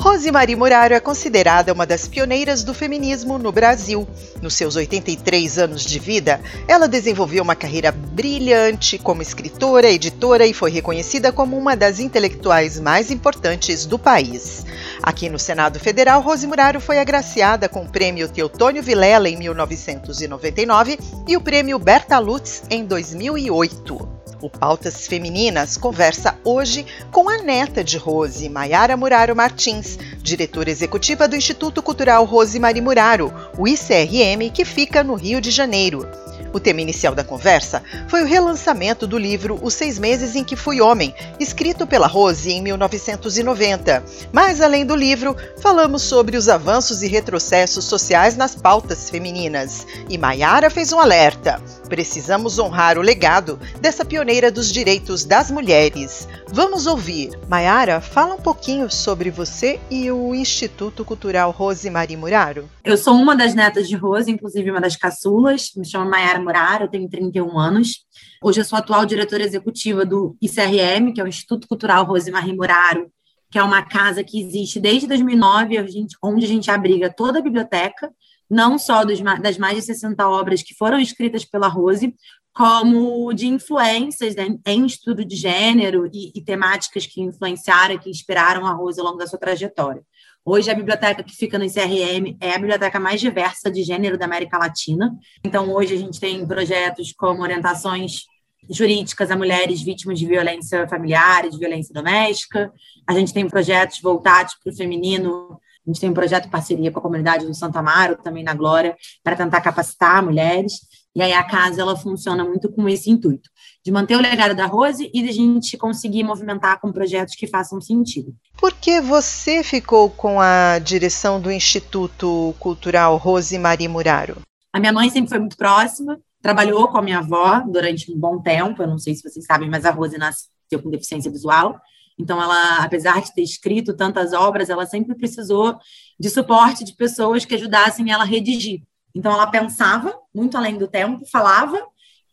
Rosemary Muraro é considerada uma das pioneiras do feminismo no Brasil. Nos seus 83 anos de vida, ela desenvolveu uma carreira brilhante como escritora, editora e foi reconhecida como uma das intelectuais mais importantes do país. Aqui no Senado Federal, Rose Muraro foi agraciada com o Prêmio Teotônio Vilela em 1999 e o Prêmio Berta Lutz em 2008. O Pautas Femininas conversa hoje com a neta de Rose, Maiara Muraro Martins, diretora executiva do Instituto Cultural Rose Mari Muraro, o ICRM, que fica no Rio de Janeiro. O tema inicial da conversa foi o relançamento do livro Os Seis Meses em que Fui Homem, escrito pela Rose em 1990. Mas, além do livro, falamos sobre os avanços e retrocessos sociais nas pautas femininas. E Maiara fez um alerta. Precisamos honrar o legado dessa pioneira dos direitos das mulheres. Vamos ouvir. Maiara, fala um pouquinho sobre você e o Instituto Cultural Rose Maria Muraro. Eu sou uma das netas de Rose, inclusive uma das caçulas. Me chamo Maiara Muraro, tenho 31 anos. Hoje eu sou atual diretora executiva do ICRM, que é o Instituto Cultural Rose Maria Muraro, que é uma casa que existe desde 2009, onde a gente abriga toda a biblioteca não só dos, das mais de 60 obras que foram escritas pela Rose, como de influências né, em estudo de gênero e, e, temáticas que influenciaram, que inspiraram a Rose ao longo da sua trajetória. Hoje, a biblioteca que fica no ICRM é a biblioteca mais diversa de gênero da América Latina. Então, hoje, a gente tem projetos como orientações jurídicas a mulheres vítimas de violência familiar e de violência doméstica. A gente tem projetos voltados para o feminino a gente tem um projeto em parceria com a comunidade do Santo Amaro, também na Glória, para tentar capacitar mulheres. E aí a casa ela funciona muito com esse intuito, de manter o legado da Rose e de a gente conseguir movimentar com projetos que façam sentido. Por que você ficou com a direção do Instituto Cultural Rose Maria Muraro? A minha mãe sempre foi muito próxima, trabalhou com a minha avó durante um bom tempo, eu não sei se vocês sabem, mas a Rose nasceu com deficiência visual. Então, ela, apesar de ter escrito tantas obras, ela sempre precisou de suporte de pessoas que ajudassem ela a redigir. Então, ela pensava muito além do tempo, falava,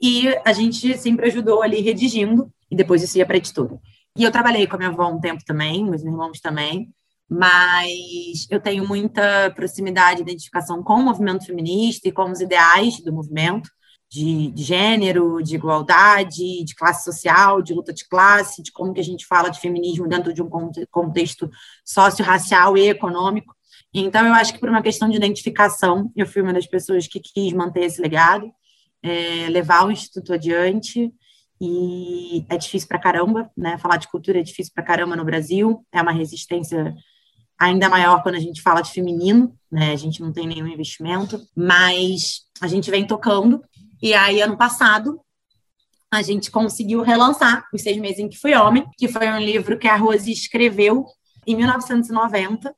e a gente sempre ajudou ali redigindo, e depois isso ia para a editora. E eu trabalhei com a minha avó um tempo também, meus irmãos também, mas eu tenho muita proximidade e identificação com o movimento feminista e com os ideais do movimento de, de, gênero, de igualdade, de classe social, de luta de classe, de como que a gente fala de feminismo dentro de um contexto socio-racial e econômico. Então, eu acho que por uma questão de identificação, eu fui uma das pessoas que quis manter esse legado, é, levar o Instituto adiante, e é difícil para caramba, né? Falar de cultura é difícil para caramba no Brasil, é uma resistência ainda maior quando a gente fala de feminino, né? A gente não tem nenhum investimento, mas a gente vem tocando e aí, ano passado, a gente conseguiu relançar Os Seis Meses em que Fui Homem, que foi um livro que a Rose escreveu em 1990,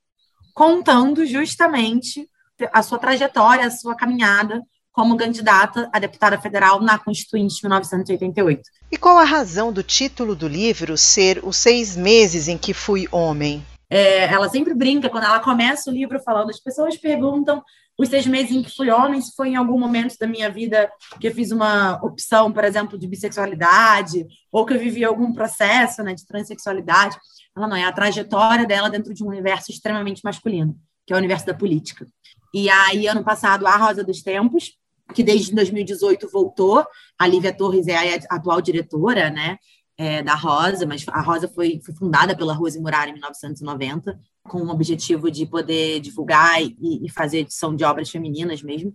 contando justamente a sua trajetória, a sua caminhada como candidata a deputada federal na Constituinte de 1988. E qual a razão do título do livro ser Os Seis Meses em que Fui Homem? É, ela sempre brinca, quando ela começa o livro falando, as pessoas perguntam os seis meses em que fui homem, se foi em algum momento da minha vida que eu fiz uma opção, por exemplo, de bissexualidade, ou que eu vivi algum processo né, de transexualidade. Ela não é a trajetória dela dentro de um universo extremamente masculino, que é o universo da política. E aí, ano passado, a Rosa dos Tempos, que desde 2018 voltou, a Lívia Torres é a atual diretora, né? É, da Rosa, mas a Rosa foi, foi fundada pela Rose Murari em 1990, com o objetivo de poder divulgar e, e, fazer edição de obras femininas mesmo.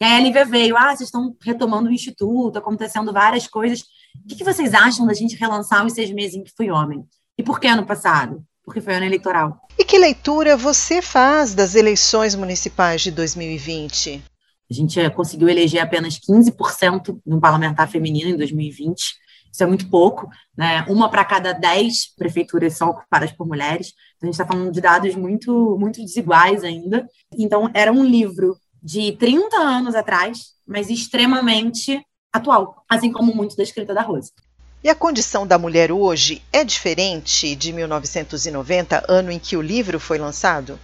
E aí a Lívia veio, ah, vocês estão retomando o Instituto, acontecendo várias coisas. O que, que vocês acham da gente relançar os seis meses em que fui homem? E por que ano passado? Porque foi ano eleitoral. E que leitura você faz das eleições municipais de 2020? A gente conseguiu eleger apenas 15% no parlamentar feminino em 2020 isso é muito pouco, né? Uma para cada dez prefeituras são ocupadas por mulheres. Então, a gente está falando de dados muito, muito desiguais ainda. Então, era um livro de 30 anos atrás, mas extremamente atual, assim como muito da escrita da Rose. E a condição da mulher hoje é diferente de 1990, ano em que o livro foi lançado?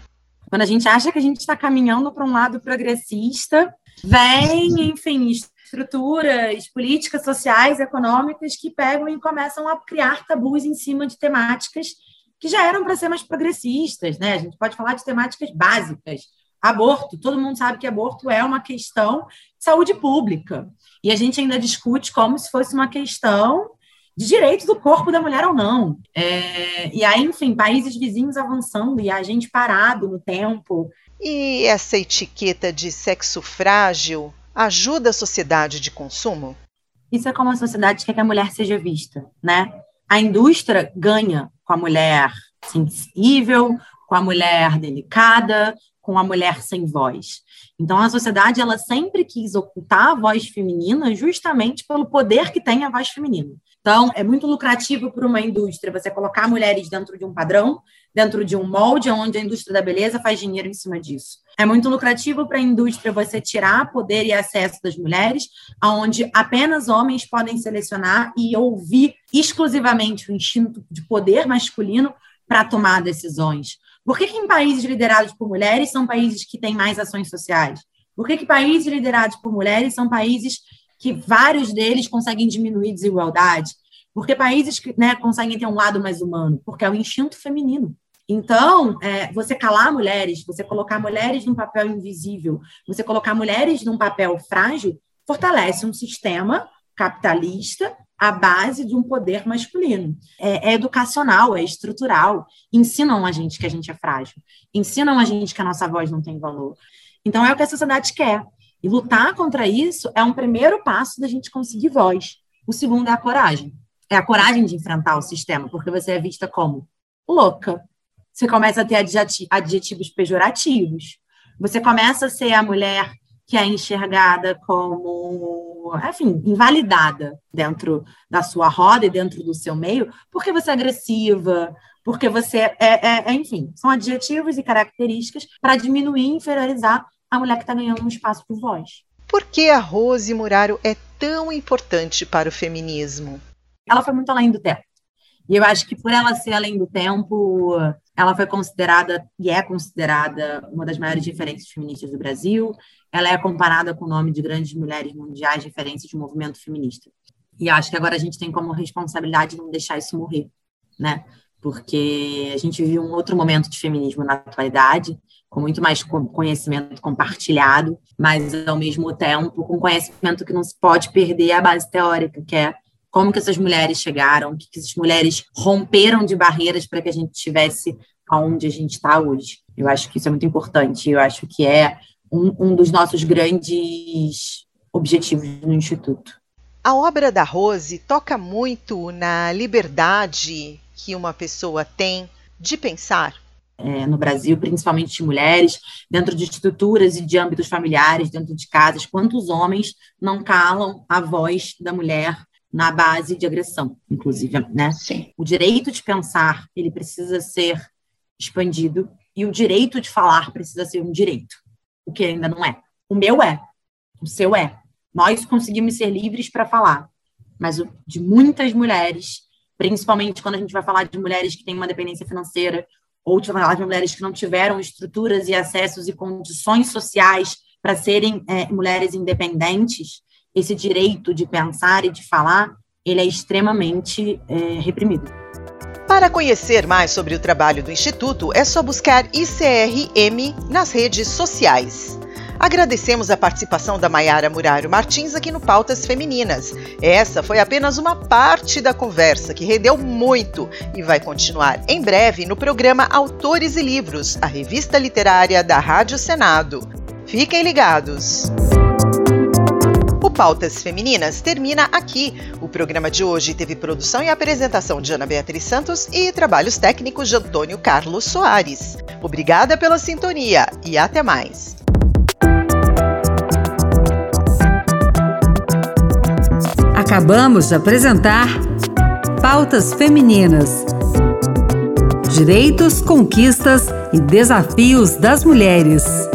Quando a gente acha que a gente está caminhando para um lado progressista, vem, enfim, estruturas políticas, sociais, econômicas que pegam e começam a criar tabus em cima de temáticas que já eram para ser mais progressistas, né? A gente pode falar de temáticas básicas. Aborto, todo mundo sabe que aborto é uma questão de saúde pública. E a gente ainda discute como se fosse uma questão de direitos do corpo da mulher ou não. É, e aí, enfim, países vizinhos avançando e a gente parado no tempo. E essa etiqueta de sexo frágil ajuda a sociedade de consumo? Isso é como a sociedade quer que a mulher seja vista, né? A indústria ganha com a mulher sensível, com a mulher delicada, com a mulher sem voz. Então a sociedade ela sempre quis ocultar a voz feminina justamente pelo poder que tem a voz feminina. Então, é muito lucrativo para uma indústria você colocar mulheres dentro de um padrão, dentro de um molde, onde a indústria da beleza faz dinheiro em cima disso. É muito lucrativo para a indústria você tirar poder e acesso das mulheres, aonde apenas homens podem selecionar e ouvir exclusivamente o instinto de poder masculino para tomar decisões. Por que, que em países liderados por mulheres são países que têm mais ações sociais? Por que, que países liderados por mulheres são países que vários deles conseguem diminuir desigualdade, porque países que né, conseguem ter um lado mais humano, porque é o instinto feminino. Então, é, você calar mulheres, você colocar mulheres num papel invisível, você colocar mulheres num papel frágil, fortalece um sistema capitalista à base de um poder masculino. É, é, educacional, é estrutural. Ensinam a gente que a gente é frágil, ensinam a gente que a nossa voz não tem valor. Então, é o que a sociedade quer. E lutar contra isso é um primeiro passo da gente conseguir voz. O segundo é a coragem. É a coragem de enfrentar o sistema, porque você é vista como louca. Você começa a ter adjetivos pejorativos. Você começa a ser a mulher que é enxergada como, enfim, invalidada dentro da sua roda e dentro do seu meio, porque você é agressiva, porque você é, é, é enfim, são adjetivos e características para diminuir e inferiorizar a mulher que está ganhando um espaço por voz. Por que a Rose Muraro é tão importante para o feminismo? Ela foi muito além do tempo. E eu acho que por ela ser além do tempo, ela foi considerada e é considerada uma das maiores referências feministas do Brasil. Ela é comparada com o nome de grandes mulheres mundiais referências de movimento feminista. E acho que agora a gente tem como responsabilidade não deixar isso morrer, né? Porque a gente vive um outro momento de feminismo na atualidade, com muito mais conhecimento compartilhado, mas ao mesmo tempo com conhecimento que não se pode perder a base teórica, que é como que essas mulheres chegaram, que, que essas mulheres romperam de barreiras para que a gente estivesse onde a gente está hoje. Eu acho que isso é muito importante, eu acho que é um, um dos nossos grandes objetivos no Instituto. A obra da Rose toca muito na liberdade que uma pessoa tem de pensar, é, no Brasil, principalmente de mulheres, dentro de estruturas e de âmbitos familiares, dentro de casas, quantos homens não calam a voz da mulher na base de agressão, inclusive, né? Sim. O direito de pensar, ele precisa ser expandido e o direito de falar precisa ser um direito, o que ainda não é. O meu é, o seu é. Nós conseguimos ser livres para falar, mas o de muitas mulheres, principalmente quando a gente vai falar de mulheres que têm uma dependência financeira ou de falar de mulheres que não tiveram estruturas e acessos e condições sociais para serem é, mulheres independentes, esse direito de pensar e de falar, ele é extremamente é, reprimido. Para conhecer mais sobre o trabalho do Instituto, é só buscar ICRM nas redes sociais. Agradecemos a participação da Maiara Muraro Martins aqui no Pautas Femininas. Essa foi apenas uma parte da conversa que rendeu muito e vai continuar em breve no programa Autores e Livros, a revista literária da Rádio Senado. Fiquem ligados! Pautas Femininas termina aqui. O programa de hoje teve produção e apresentação de Ana Beatriz Santos e trabalhos técnicos de Antônio Carlos Soares. Obrigada pela sintonia e até mais! Acabamos de apresentar Pautas Femininas. Direitos, conquistas e desafios das mulheres.